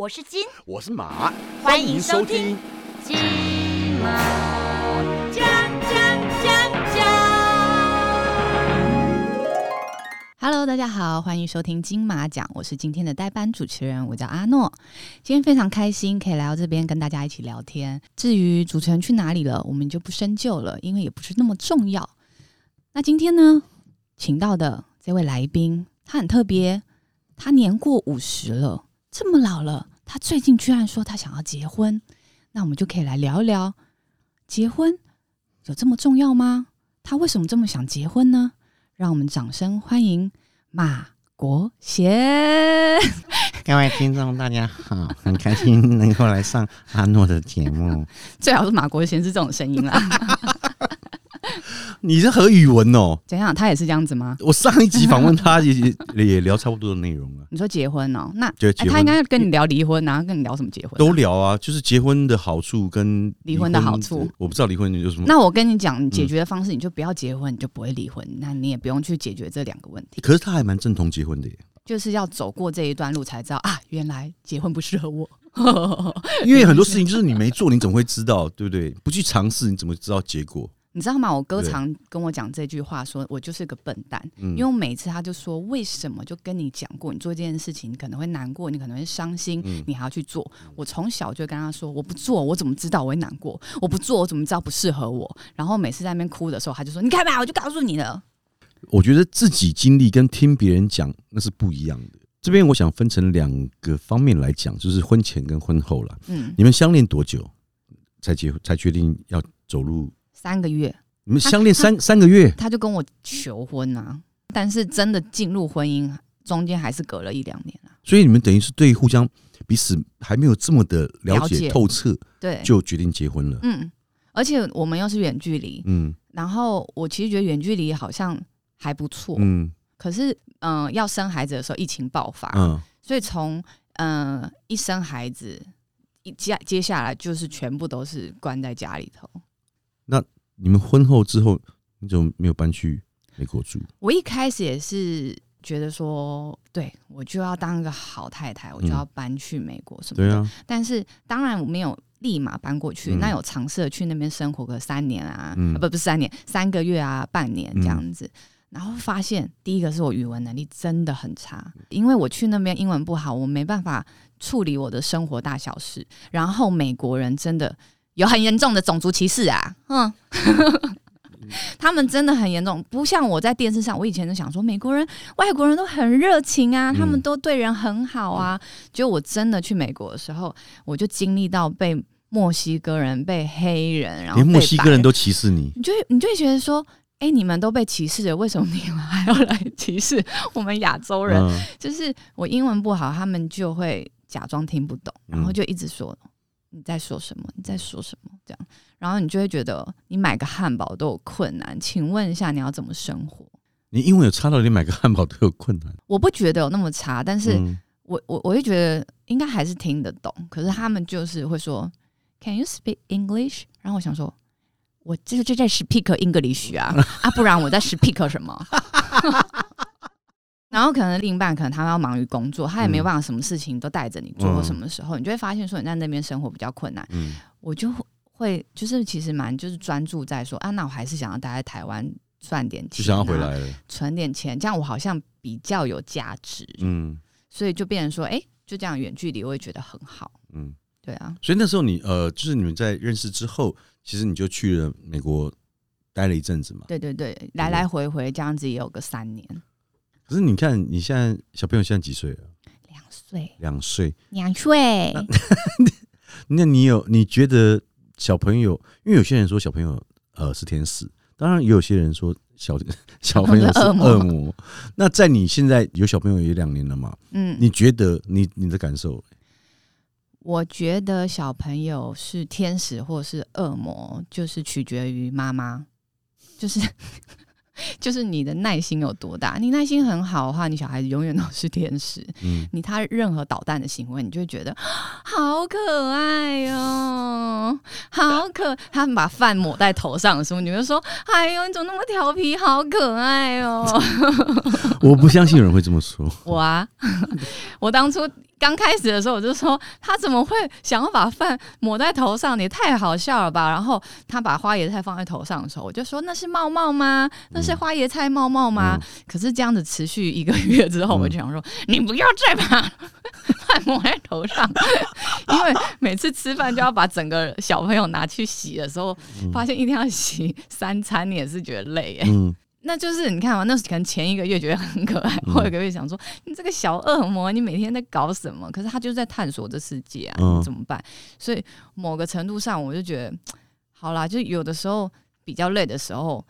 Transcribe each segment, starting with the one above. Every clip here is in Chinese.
我是金，我是马，欢迎收听金马奖。Hello，大家好，欢迎收听金马奖，我是今天的代班主持人，我叫阿诺。今天非常开心可以来到这边跟大家一起聊天。至于主持人去哪里了，我们就不深究了，因为也不是那么重要。那今天呢，请到的这位来宾，他很特别，他年过五十了，这么老了，他最近居然说他想要结婚。那我们就可以来聊一聊，结婚有这么重要吗？他为什么这么想结婚呢？让我们掌声欢迎马国贤。各位听众大家好，很开心能够来上阿诺的节目。最好是马国贤是这种声音啦。你是何宇文哦？怎样？他也是这样子吗？我上一集访问他也也也聊差不多的内容啊，你说结婚哦？那就结婚哎他应该跟你聊离婚啊，跟你聊什么结婚啊、都聊啊，就是结婚的好处跟离婚的好处。我不知道离婚有什么。那我跟你讲，解决的方式，你就不要结婚，你就不会离婚。那你也不用去解决这两个问题，可是他还蛮正统结婚的耶，就是要走过这一段路才知道啊，原来结婚不适合我。因为很多事情就是你没做，你怎么会知道，对不对？不去尝试，你怎么知道结果？你知道吗？我哥常跟我讲这句话说我就是个笨蛋。嗯因为我每次他就说，为什么就跟你讲过，你做这件事情你可能会难过，你可能会伤心，嗯你还要去做。我从小就跟他说，我不做，我怎么知道我会难过？我不做，我怎么知道不适合我？然后每次在那边哭的时候，他就说，你看吧，我就告诉你了。我觉得自己经历跟听别人讲那是不一样的。这边我想分成两个方面来讲，就是婚前跟婚后了。嗯，你们相恋多久才结才决定要走入？三个月，你们相恋三三个月，他就跟我求婚啊，但是真的进入婚姻中间还是隔了一两年啊。所以你们等于是对互相彼此还没有这么的了解透彻，对，就决定结婚了。嗯，而且我们又是远距离，嗯。然后我其实觉得远距离好像还不错，嗯。可是，嗯、要生孩子的时候，疫情爆发，嗯，所以从嗯、呃一生孩子，一接接下来就是全部都是关在家里头。你们婚后之后，你怎么没有搬去美国住？我一开始也是觉得说，对我就要当一个好太太，我就要搬去美国什么的。但是当然我没有立马搬过去，嗯那有尝试着去那边生活个三年啊，嗯啊不不是三年，三个月啊，半年这样子。然后发现，第一个是我语文能力真的很差，因为我去那边英文不好，我没办法处理我的生活大小事。然后美国人真的有很严重的种族歧视啊，嗯，他们真的很严重，不像我在电视上，我以前就想说美国人、外国人都很热情啊，嗯。他们都对人很好啊。结果我真的去美国的时候，我就经历到被墨西哥人、被黑人，然后连墨西哥人。都歧视你，你就会你就会觉得说，哎、你们都被歧视了，为什么你们还要来歧视 我们亚洲人？嗯。就是我英文不好，他们就会假装听不懂，然后嗯。就一直说、你在说什么，你在说什么这样，然后你就会觉得你买个汉堡都有困难，请问一下你要怎么生活？你英文有差到你买个汉堡都有困难。我不觉得有那么差，但是嗯我我我会觉得应该还是听得懂，可是他们就是会说 Can you speak English？然后我想说，我这这在 speak English 啊 啊，不然我在 speak 什么？然后可能另一半可能他要忙于工作，他也没有办法什么事情都带着你做，什么时候你就会发现说你在那边生活比较困难。嗯我就会就是其实蛮就是专注在说啊，那我还是想要待在台湾赚点钱、想要回来了。存点钱，这样我好像比较有价值。嗯所以就变成说，哎、就这样远距离，我也觉得很好。嗯，对啊，所以那时候你呃，就是你们在认识之后，其实你就去了美国待了一阵子嘛。对对对，来来回回这样子也有个三年，可是你看，你现在小朋友现在几岁了？两岁，两岁。两岁，那 你有你觉得小朋友？因为有些人说小朋友呃是天使，当然也有些人说小 小朋友是恶魔。那在你现在有小朋友也两年了嘛？嗯，你觉得你你的感受？我觉得小朋友是天使或是恶魔，就是取决于妈妈，就是就是你的耐心有多大。你耐心很好的话，你小孩子永远都是天使。嗯，你他任何捣蛋的行为，你就会觉得好可爱哦，好可。他们把饭抹在头上的时候，你就说：“哎呦，你怎么那么调皮？好可爱哦。我不相信有人会这么说。”我啊，我当初刚开始的时候我就说他怎么会想要把饭抹在头上，你太好笑了吧？然后他把花椰菜放在头上的时候，我就说那是帽帽吗？那是花椰菜帽帽吗？嗯可是这样子持续一个月之后，嗯我就想说你不要再把饭抹在头上，因为每次吃饭就要把整个小朋友拿去洗的时候，发现一定要洗三餐，你也是觉得累耶。嗯，那就是你看嘛，那可能前一个月觉得很可爱，嗯后一个月想说你这个小恶魔，你每天在搞什么？可是他就在探索这世界啊，嗯你怎么办？所以某个程度上，我就觉得好啦，就有的时候比较累的时候，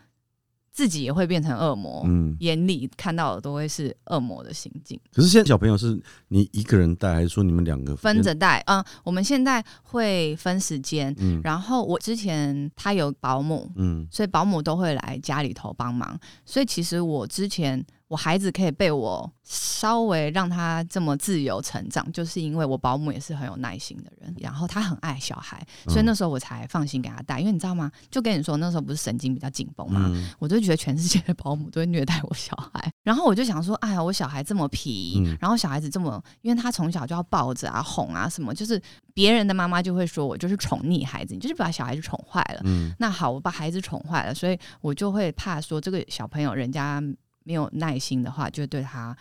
自己也会变成恶魔，嗯，眼里看到的都会是恶魔的行径。可是现在小朋友是你一个人带，还是说你们两个分？着带，嗯，我们现在会分时间，嗯然后我之前他有保姆，嗯所以保姆都会来家里头帮忙。所以其实我之前我孩子可以被我稍微让他这么自由成长，就是因为我保姆也是很有耐心的人，然后他很爱小孩，所以那时候我才放心给他带。因为你知道吗？就跟你说那时候不是神经比较紧绷嘛？嗯我就觉得全世界的保姆都会虐待我小孩，然后我就想说，哎呀，我小孩这么皮，嗯然后小孩子这么，因为他从小就要抱着啊、哄啊什么，就是别人的妈妈就会说我就是宠溺孩子，你就是把小孩子宠坏了。嗯那好，我把孩子宠坏了，所以我就会怕说这个小朋友人家没有耐心的话，就会对他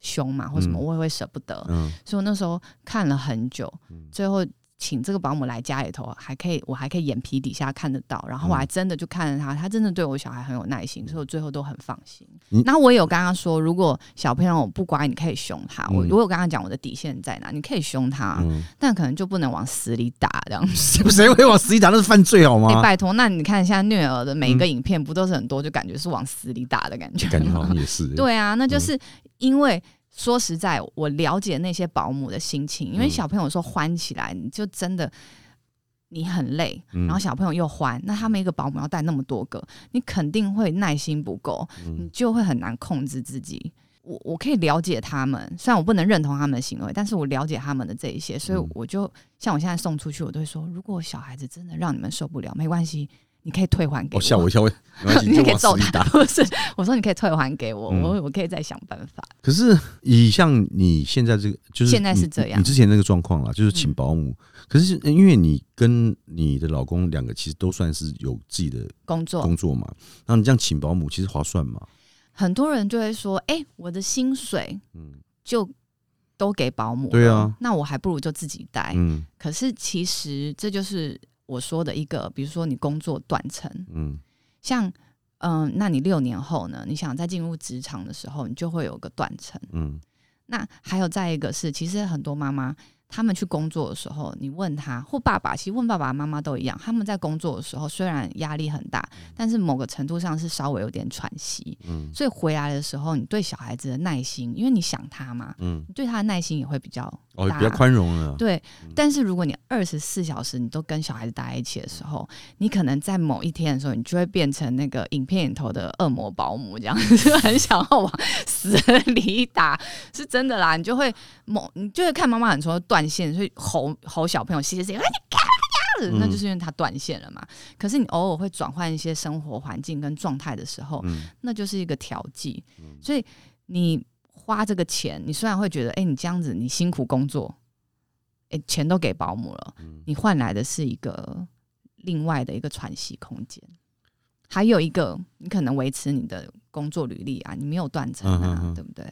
凶嘛，或什么，嗯。我也会舍不得。嗯。所以我那时候看了很久嗯，最后请这个保姆来家里头，还可以，我还可以眼皮底下看得到，然后我还真的就看着他，他真的对我小孩很有耐心，所以我最后都很放心你。然后我也有跟他说，如果小朋友不乖，你可以凶他。我嗯我有跟他讲我的底线在哪，你可以凶他，嗯，但可能就不能往死里打这样。谁谁会往死里打？那是犯罪好哎、吗？拜托，那你看现在虐儿的每一个影片，不都是很多，就感觉是往死里打的感觉？感觉好像也是。，对啊，那就是因为说实在，我了解那些保姆的心情，因为嗯。小朋友说欢起来，你就真的你很累，嗯然后小朋友又欢，那他们一个保姆要带那么多个，你肯定会耐心不够，你嗯就会很难控制自己。我我可以了解他们，虽然我不能认同他们的行为，但是我了解他们的这一些，所以嗯。我就像我现在送出去，我都会说，如果小孩子真的让你们受不了，没关系，你可以退还给我，吓我一跳，没关系，你就可以揍他。不是？我说你可以退还给我，嗯我我可以再想办法。可是以像你现在这个，就是现在是这样你之前那个状况啦，就是请嗯保姆。可是因为你跟你的老公两个其实都算是有自己的工作工作嘛，然后你这样请保姆，其实划算嘛？很多人就会说，哎、我的薪水嗯就都给保姆，对啊，那我还不如就自己带。嗯可是其实这就是我说的一个，比如说你工作断层，嗯像嗯、那你六年后呢？你想再进入职场的时候，你就会有个断层。嗯那还有再一个是，其实很多妈妈他们去工作的时候，你问他或爸爸，其实问爸爸妈妈都一样，他们在工作的时候虽然压力很大，但是某个程度上是稍微有点喘息。嗯所以回来的时候，你对小孩子的耐心，因为你想他嘛，嗯，你对他的耐心也会比较哦，大比较宽容了。对，但是如果你二十四小时你都跟小孩子待在一起的时候，你可能在某一天的时候，你就会变成那个影片里头的恶魔保姆，这样 就很想要往死里打，是真的啦。你就会某，你就会看妈妈很说断线，所以吼吼小朋友，那就是因为它断线了嘛。可是你偶尔会转换一些生活环境跟状态的时候，嗯那就是一个调剂。所以你花这个钱，你虽然会觉得，哎、你这样子你辛苦工作，哎、钱都给保姆了，嗯你换来的是一个另外的一个喘息空间。还有一个，你可能维持你的工作履历啊，你没有断层啊，对不对？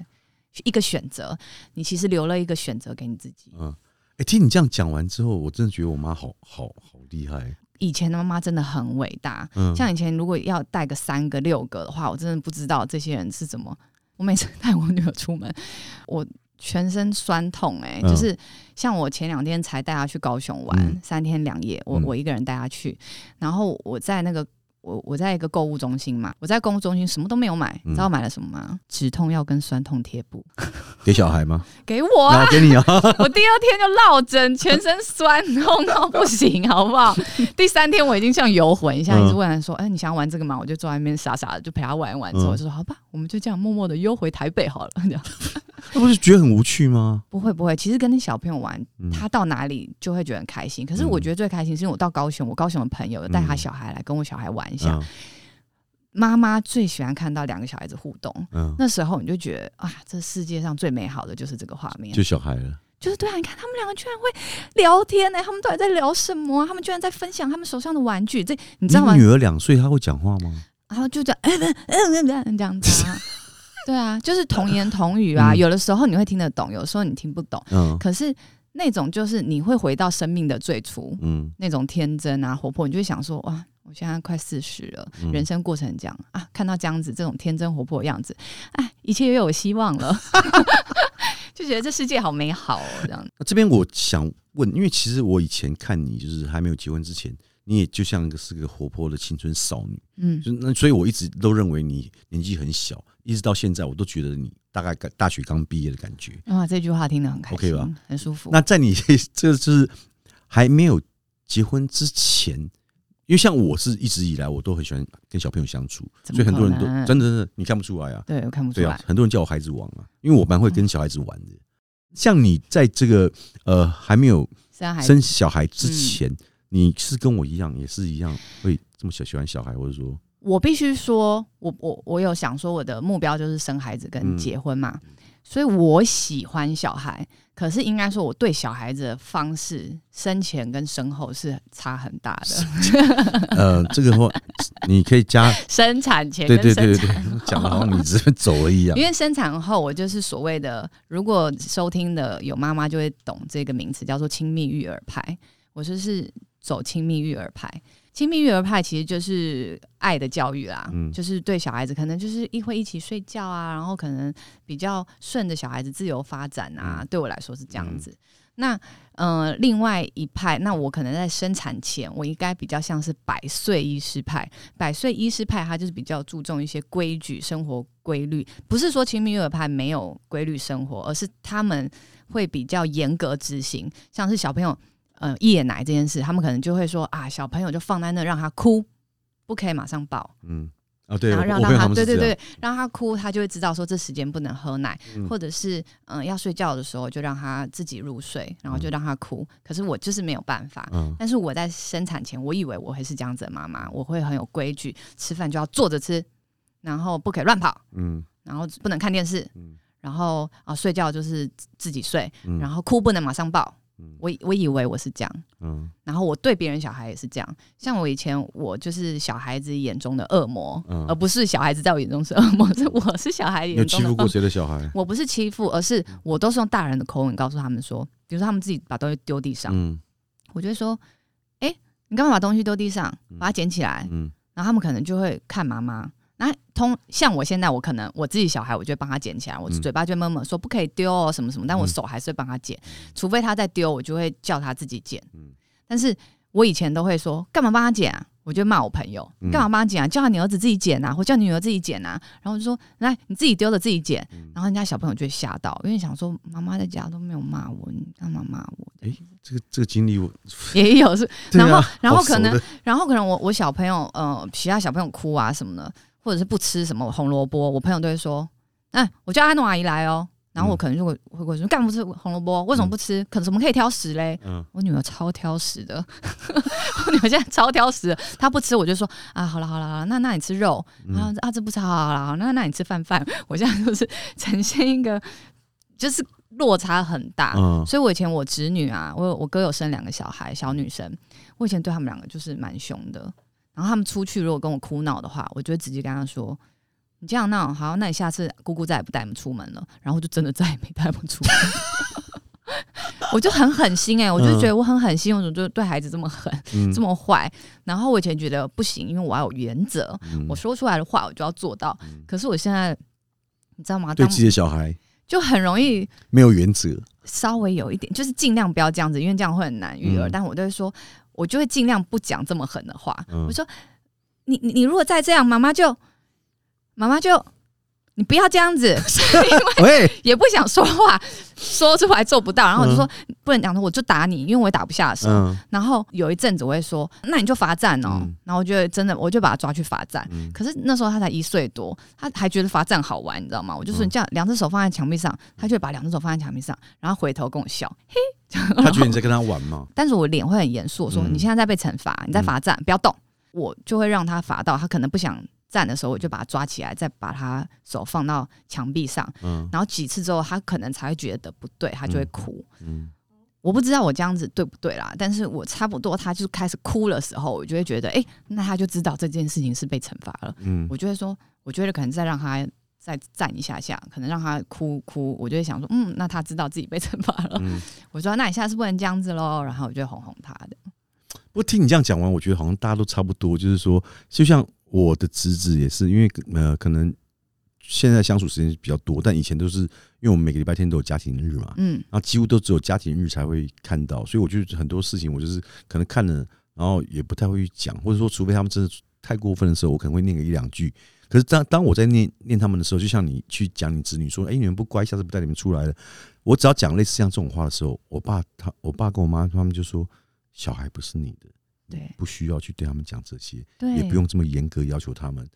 一个选择，你其实留了一个选择给你自己。嗯，哎，听你这样讲完之后，我真的觉得我妈好好好厉害。以前的妈妈真的很伟大，嗯，像以前如果要带个三个六个的话，我真的不知道这些人是怎么。我每次带我女儿出门，我全身酸痛、欸，嗯就是像我前两天才带她去高雄玩、嗯三天两夜，我嗯我一个人带她去，然后我在那个。我我在一个购物中心嘛，我在购物中心什么都没有买，嗯你知道我买了什么吗？止痛药跟酸痛贴布 给小孩吗？给我啊！给你啊。我第二天就落枕，全身酸 痛到不行，好不好？第三天我已经像游魂一样，嗯一直问他说：“哎、你想要玩这个吗？”我就坐在那边傻傻的，就陪他玩一玩。之后就说：“好吧，我们就这样默默的悠回台北好了。” 这样那不是觉得很无趣吗？不会不会，其实跟那小朋友玩，嗯他到哪里就会觉得很开心。可是嗯我觉得最开心是因为我到高雄，我高雄的朋友有带他嗯小孩来跟我小孩玩一下。嗯妈妈最喜欢看到两个小孩子互动，嗯，那时候你就觉得啊，这世界上最美好的就是这个画面。就小孩了。就是对啊，你看他们两个居然会聊天呢、他们到底在聊什么啊？他们居然在分享他们手上的玩具，这你你知道吗？女儿两岁，她会讲话吗？然后就这样，嗯嗯嗯嗯这样子啊，对啊，就是童言童语啊。嗯有的时候你会听得懂，有的时候你听不懂。嗯可是那种就是你会回到生命的最初，嗯那种天真啊、活泼，你就会想说，哇，我现在快四十了，嗯人生过程这样啊，看到这样子这种天真活泼的样子，哎，一切又有希望了，就觉得这世界好美好哦，这样。那这边我想问，因为其实我以前看你，就是还没有结婚之前，你也就像是个活泼的青春少女，嗯，就那所以我一直都认为你年纪很小，一直到现在我都觉得你大概刚大学刚毕业的感觉。哇，这句话听得很开心 OK 吧？很舒服。那在你 这就是还没有结婚之前，因为像我是一直以来我都很喜欢跟小朋友相处，所以很多人都真的真的你看不出来啊，对我看不出来，，对啊很多人叫我孩子王啊，因为我蛮会跟小孩子玩的。像你在这个呃还没有生孩生小孩之嗯前，你是跟我一样，也是一样会这么喜喜欢小孩，或者说，我必须说，我我我有想说，我的目标就是生孩子跟嗯结婚嘛，所以我喜欢小孩。可是应该说，我对小孩子的方式，生前跟生后是差很大的。呃，这个话你可以加，生产前对跟生对对对对，讲的好像你直接走了一样因。为生产后，我就是所谓的，如果收听的有妈妈就会懂这个名词，叫做亲密育儿派。我就是走亲密育儿派。亲密育儿派其实就是爱的教育啦，嗯就是对小孩子可能就是一会一起睡觉啊，然后可能比较顺着小孩子自由发展啊，对我来说是这样子。那呃，另外一派，那我可能在生产前，我应该比较像是百岁医师派。百岁医师派，他就是比较注重一些规矩、生活规律，不是说亲密育儿派没有规律生活，而是他们会比较严格执行。像是小朋友呃夜奶这件事，他们可能就会说啊，小朋友就放在那让他哭，不可以马上抱，嗯，啊，对，然后让他对对对，让他哭，他就会知道说这时间不能喝奶，嗯或者是嗯、呃要睡觉的时候就让他自己入睡，然后就让他哭。可是我就是没有办法。嗯但是我在生产前，我以为我会是这样子的妈妈，我会很有规矩，吃饭就要坐着吃，然后不可以乱跑，嗯然后不能看电视，嗯然后啊睡觉就是自自己睡，嗯，然后哭不能马上抱。嗯我我以为我是这样，嗯然后我对别人小孩也是这样。像我以前，我就是小孩子眼中的恶魔，嗯而不是小孩子在我眼中是恶魔，是我是小孩眼中的恶魔。欺负过谁的小孩？我不是欺负，而是我都是用大人的口吻告诉他们说，比如说他们自己把东西丢地上，嗯我就会说：“哎、你干嘛把东西丢地上？把它捡起来。嗯然后他们可能就会看妈妈。那通像我现在，我可能我自己小孩，我就会帮他捡起来，我嗯嘴巴就会闷闷说不可以丢哦什么什么，但我嗯手还是会帮他捡，除非他在丢，我就会叫他自己捡。嗯但是我以前都会说干嘛帮他捡啊？我就骂我朋友，干嘛帮他捡啊？叫你儿子自己捡啊，或叫你女儿自己捡啊。然后我就说来你自己丢的自己捡。嗯然后人家小朋友就会吓到，因为想说妈妈在家都没有骂我，你干嘛骂我？这个这个经历我，也有是然后然后可能然后可能我我小朋友呃其他小朋友哭啊什么的，或者是不吃什么红萝卜，我朋友都会说，哎、我叫阿诺阿姨来哦。然后我嗯可能就会会说，干嘛不吃红萝卜？为什么不吃？可怎么可以挑食嘞？嗯我女儿超挑食的，我女儿现在超挑食的，她不吃我就说啊，好了好了好了，那那你吃肉，然啊这不吃，好好了好，那那你吃饭饭。我现在就是呈现一个就是落差很大，嗯所以我以前我侄女啊，我我哥有生两个小孩，小女生，我以前对他们两个就是蛮凶的。然后他们出去如果跟我哭闹的话，我就会直接跟他说：“你这样闹，好，那你下次姑姑再也不带你们出门了。”然后就真的再也没带他们出门。我就很狠心哎、我就觉得我很狠心，我怎么就对孩子这么狠，嗯 这么坏？然后我以前觉得不行，因为我要有原则，嗯我说出来的话我就要做到。嗯可是我现在，你知道吗？对自己的小孩就很容易没有原则，稍微有一点，就是尽量不要这样子，因为这样会很难育儿。嗯但我就会说，我就会尽量不讲这么狠的话。嗯我说，你你你如果再这样，妈妈就妈妈就你不要这样子，喂，也不想说话，说出来做不到。然后我就说、不能讲说，我就打你，因为我也打不下手。嗯然后有一阵子我会说，那你就罚站哦。嗯然后我觉得真的，我就把他抓去罚站。嗯可是那时候他才一岁多，他还觉得罚站好玩，你知道吗？我就说嗯你这样两只手放在墙壁上，他就会把两只手放在墙壁上，然后回头跟我笑，嘿。他觉得你在跟他玩嘛，但是我脸会很严肃，我说嗯你现在在被惩罚，你在罚站，不要动。我就会让他罚到他可能不想站的时候，我就把他抓起来，再把他手放到墙壁上，嗯然后几次之后，他可能才会觉得不对，他就会哭。嗯我不知道我这样子对不对啦，但是我差不多他就开始哭的时候，我就会觉得，哎、那他就知道这件事情是被惩罚了。嗯我就会说，我觉得可能再让他再站一下下，可能让他哭哭，我就会想说，嗯，那他知道自己被惩罚了。嗯。我说，那你下次不能这样子喽，然后我就会哄哄他的。不过听你这样讲完，我觉得好像大家都差不多，就是说，就像我的侄子也是，因为呃，可能现在相处时间比较多，但以前都是因为我们每个礼拜天都有家庭日嘛，嗯然后几乎都只有家庭日才会看到，所以我就很多事情我就是可能看了，然后也不太会去讲，或者说除非他们真的太过分的时候，我可能会念个一两句。可是当当我在念念他们的时候，就像你去讲你子女说，哎、你们不乖，下次不带你们出来了。我只要讲类似像这种话的时候，我爸他我爸跟我妈他们就说，小孩不是你的，对不需要去对他们讲这些，对，也不用这么严格要求他们。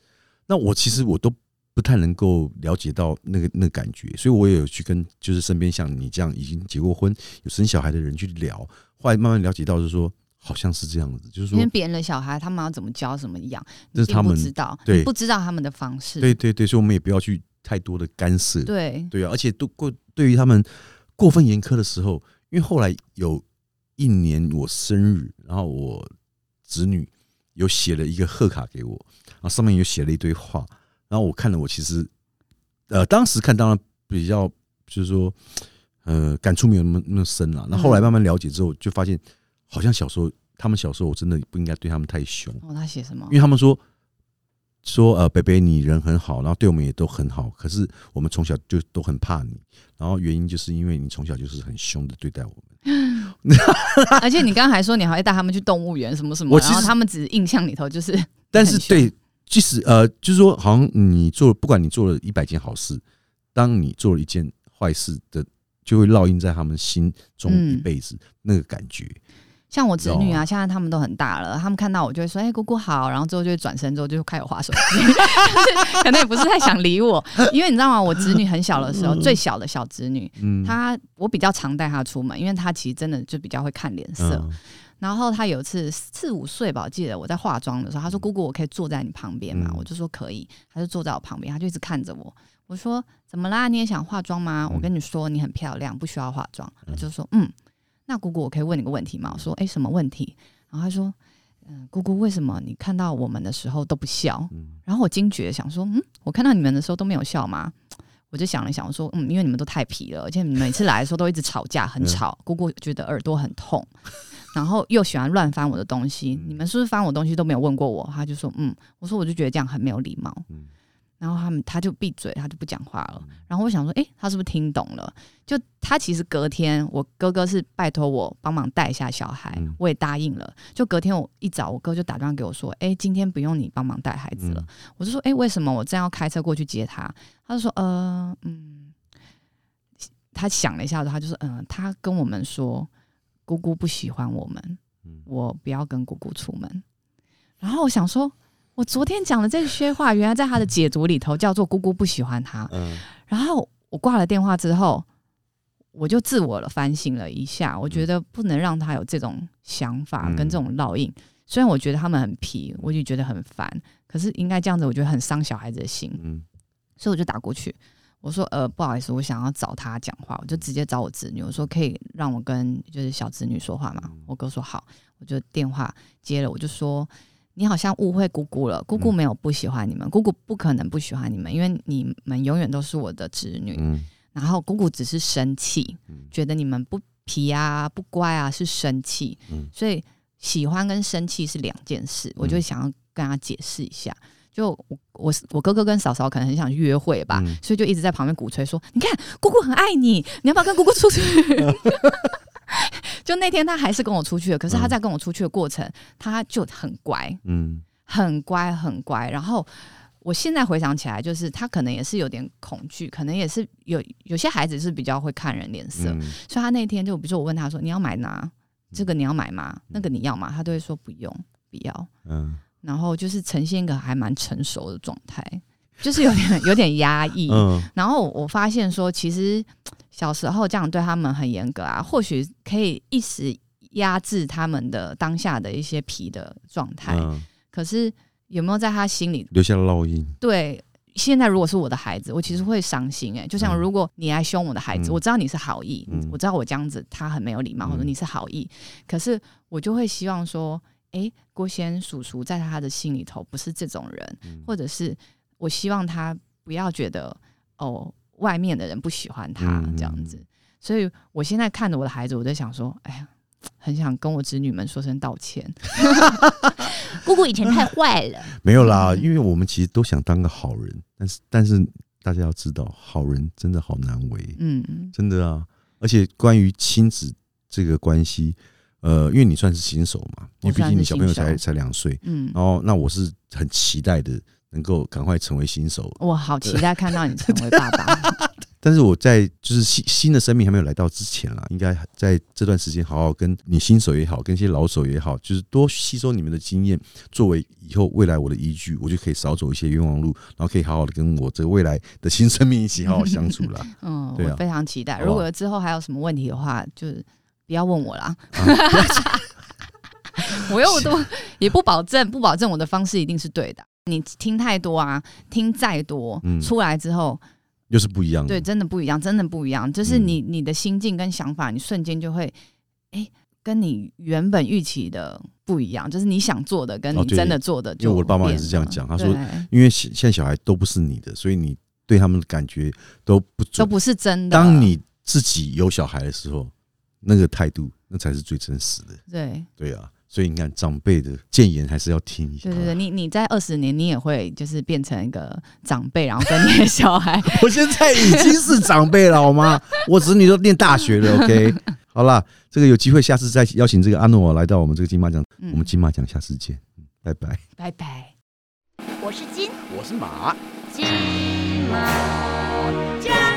那我其实我都不太能够了解到那个那个感觉，所以我也有去跟就是身边像你这样已经结过婚、有生小孩的人去聊，后来慢慢了解到，就是说好像是这样子，就是说因为别人的小孩他们要怎么教怎么养，这是他们不知道，对不知道他们的方式。对对对，所以我们也不要去太多的干涉。对对啊，而且都过对于他们过分严苛的时候，因为后来有一年我生日，然后我子女有写了一个贺卡给我，然后上面有写了一堆话，然后我看了，我其实呃当时看当然比较就是说呃感触没有那么那么深了，那后来慢慢了解之后，就发现好像小时候他们小时候我真的不应该对他们太凶，哦，他写什么？因？为他们说说呃，北北你人很好，然后对我们也都很好，可是我们从小就都很怕你，然后原因就是因为你从小就是很凶的对待我们。而且你刚刚还说你还会带他们去动物园什么什么，然后他们只是印象里头就是，但是对，即使呃，就是说，好像你做，不管你做了一百件好事，当你做了一件坏事的，就会烙印在他们心中嗯一辈子、那个感觉。像我侄女啊，现在他们都很大了，他们看到我就会说：“哎、姑姑好。”然后之后就会转身之后就开始划手机，可能也不是太想理我，因为你知道吗？我侄女很小的时候，最小的小侄女，嗯，她我比较常带她出门，因为她其实真的就比较会看脸色。嗯然后她有一次四五岁吧，我记得我在化妆的时候，她说：“姑姑，我可以坐在你旁边吗？”嗯我就说可以，她就坐在我旁边，她就一直看着我。我说：“怎么啦？你也想化妆吗？嗯我跟你说，你很漂亮，不需要化妆。”她就说：“嗯，那姑姑，我可以问你个问题吗？”我说：“诶，什么问题？”然后他说：“嗯，姑姑，为什么你看到我们的时候都不笑？”嗯然后我惊觉想说：“嗯，我看到你们的时候都没有笑吗？”我就想了想我说：“嗯，因为你们都太皮了，而且每次来的时候都一直吵架，很吵。姑姑觉得耳朵很痛。”然后又喜欢乱翻我的东西，你们是不是翻我东西都没有问过我？他就说嗯，我说我就觉得这样很没有礼貌。嗯然后他们他就闭嘴，他就不讲话了。然后我想说，诶，他是不是听懂了？就他其实隔天，我哥哥是拜托我帮忙带一下小孩，嗯我也答应了。就隔天我一早，我哥就打电话给我说，诶，今天不用你帮忙带孩子了。嗯我就说，诶，为什么我正要开车过去接他？他就说，呃，嗯，他想了一下，他就说，嗯、他跟我们说，姑姑不喜欢我们，嗯我不要跟姑姑出门。然后我想说，我昨天讲的这些话，原来在他的解读里头叫做姑姑不喜欢他。嗯然后我挂了电话之后，我就自我了反省了一下，我觉得不能让他有这种想法嗯跟这种烙印。虽然我觉得他们很皮，我就觉得很烦，可是应该这样子，我觉得很伤小孩子的心，嗯所以我就打过去。我说呃不好意思，我想要找他讲话，我就直接找我侄女，我说可以让我跟就是小侄女说话吗？我哥说好，我就电话接了，我就说你好像误会姑姑了，姑姑没有不喜欢你们，姑姑不可能不喜欢你们，因为你们永远都是我的侄女，嗯。然后姑姑只是生气，嗯。觉得你们不皮啊、不乖啊，是生气，嗯。所以喜欢跟生气是两件事，我就想要跟他解释一下。就我我我哥哥跟嫂嫂可能很想约会吧，嗯。所以就一直在旁边鼓吹说：“你看姑姑很爱你，你要不要跟姑姑出去？” 就那天他还是跟我出去了，可是他在跟我出去的过程，他就很乖，嗯很乖，很乖。然后我现在回想起来，就是他可能也是有点恐惧，可能也是有有些孩子是比较会看人脸色，嗯所以他那天就比如说我问他说：“你要买哪？这个你要买吗？那个你要吗？”他都会说不用，不要。嗯然后就是呈现一个还蛮成熟的状态，就是有点有点压抑。嗯然后我发现说，其实小时候这样对他们很严格啊，或许可以一时压制他们的当下的一些皮的状态。嗯可是有没有在他心里留下了烙印。对？现在如果是我的孩子，我其实会伤心哎、就像嗯如果你来凶我的孩子，嗯我知道你是好意，嗯我知道我这样子他很没有礼貌，嗯或者你是好意，可是我就会希望说，哎、郭先叔叔在他的心里头不是这种人，嗯或者是我希望他不要觉得哦，外面的人不喜欢他嗯这样子。所以我现在看着我的孩子，我在想说，哎呀，很想跟我子女们说声道歉。姑姑以前太坏了，没有啦，嗯因为我们其实都想当个好人，但是但是大家要知道，好人真的好难为，嗯，真的啊。而且关于亲子这个关系，呃，因为你算是新手嘛，因为毕竟你小朋友才才两岁，嗯，然后那我是很期待的，能够赶快成为新手。我好期待看到你成为爸爸。但是我在就是新新的生命还没有来到之前啦，应该在这段时间好好跟你新手也好，跟一些老手也好，就是多吸收你们的经验，作为以后未来我的依据，我就可以少走一些冤枉路，然后可以好好的跟我这个未来的新生命一起好好相处啦。嗯，对啊我非常期待。如果之后还有什么问题的话，就是不要问我啦。啊 我又都也不保证，不保证我的方式一定是对的。你听太多啊，听再多，嗯出来之后，又是不一样的。对，真的不一样，真的不一样。就是嗯你你的心境跟想法，你瞬间就会，哎、跟你原本预期的不一样。就是你想做的，跟你真的做的就我的爸妈也是这样讲他说因为现现在小孩都不是你的，所以你对他们的感觉都不。都不是真的。当你自己有小孩的时候，那个态度那才是最真实的。对对啊，所以你看长辈的谏言还是要听一下。对对对，你你在二十年，你也会就是变成一个长辈，然后跟你的小孩 我现在已经是长辈了，好吗？我子女都念大学了，OK。好啦，这个有机会下次再邀请这个阿诺来到我们这个金马奖，嗯我们金马奖下次见，嗯拜拜。拜拜。我是金我是马。金毛讲。